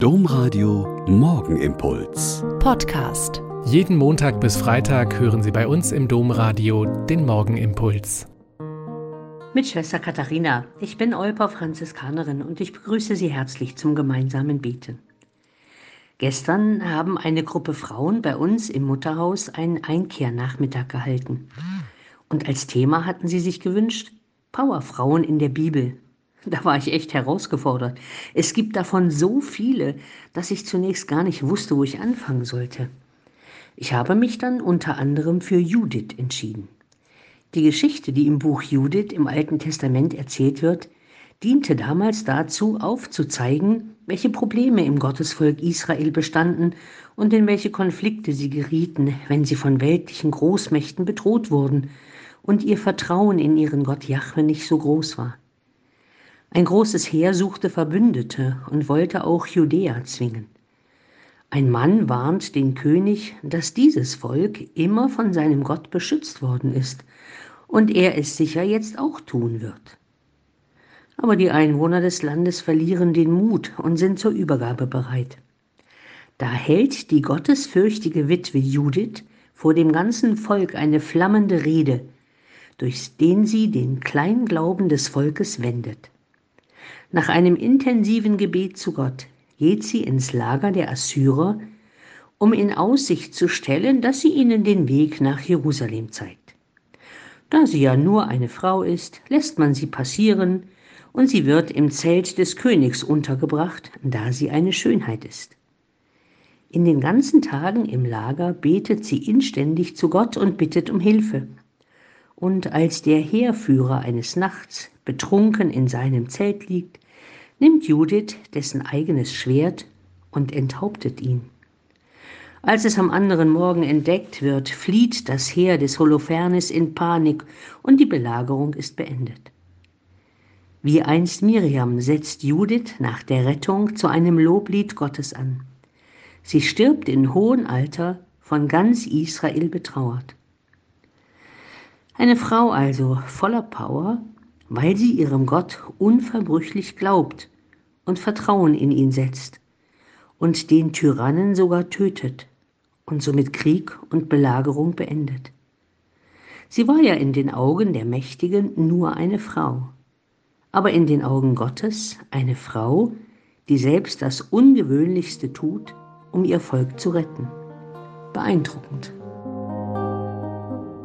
Domradio Morgenimpuls. Podcast. Jeden Montag bis Freitag hören Sie bei uns im Domradio den Morgenimpuls. Mit Schwester Katharina. Ich bin Olper Franziskanerin und ich begrüße Sie herzlich zum gemeinsamen Beten. Gestern haben eine Gruppe Frauen bei uns im Mutterhaus einen Einkehrnachmittag gehalten. Und als Thema hatten sie sich gewünscht, Powerfrauen in der Bibel. Da war ich echt herausgefordert. Es gibt davon so viele, dass ich zunächst gar nicht wusste, wo ich anfangen sollte. Ich habe mich dann unter anderem für Judith entschieden. Die Geschichte, die im Buch Judith im Alten Testament erzählt wird, diente damals dazu, aufzuzeigen, welche Probleme im Gottesvolk Israel bestanden und in welche Konflikte sie gerieten, wenn sie von weltlichen Großmächten bedroht wurden und ihr Vertrauen in ihren Gott Jahwe nicht so groß war. Ein großes Heer suchte Verbündete und wollte auch Judäa zwingen. Ein Mann warnt den König, dass dieses Volk immer von seinem Gott beschützt worden ist und er es sicher jetzt auch tun wird. Aber die Einwohner des Landes verlieren den Mut und sind zur Übergabe bereit. Da hält die gottesfürchtige Witwe Judith vor dem ganzen Volk eine flammende Rede, durch den sie den Kleinglauben des Volkes wendet. Nach einem intensiven Gebet zu Gott geht sie ins Lager der Assyrer, um in Aussicht zu stellen, dass sie ihnen den Weg nach Jerusalem zeigt. Da sie ja nur eine Frau ist, lässt man sie passieren und sie wird im Zelt des Königs untergebracht, da sie eine Schönheit ist. In den ganzen Tagen im Lager betet sie inständig zu Gott und bittet um Hilfe. Und als der Heerführer eines Nachts betrunken in seinem Zelt liegt, nimmt Judith dessen eigenes Schwert und enthauptet ihn. Als es am anderen Morgen entdeckt wird, flieht das Heer des Holofernes in Panik und die Belagerung ist beendet. Wie einst Miriam setzt Judith nach der Rettung zu einem Loblied Gottes an. Sie stirbt in hohem Alter, von ganz Israel betrauert. Eine Frau also voller Power, weil sie ihrem Gott unverbrüchlich glaubt und Vertrauen in ihn setzt und den Tyrannen sogar tötet und somit Krieg und Belagerung beendet. Sie war ja in den Augen der Mächtigen nur eine Frau, aber in den Augen Gottes eine Frau, die selbst das Ungewöhnlichste tut, um ihr Volk zu retten. Beeindruckend.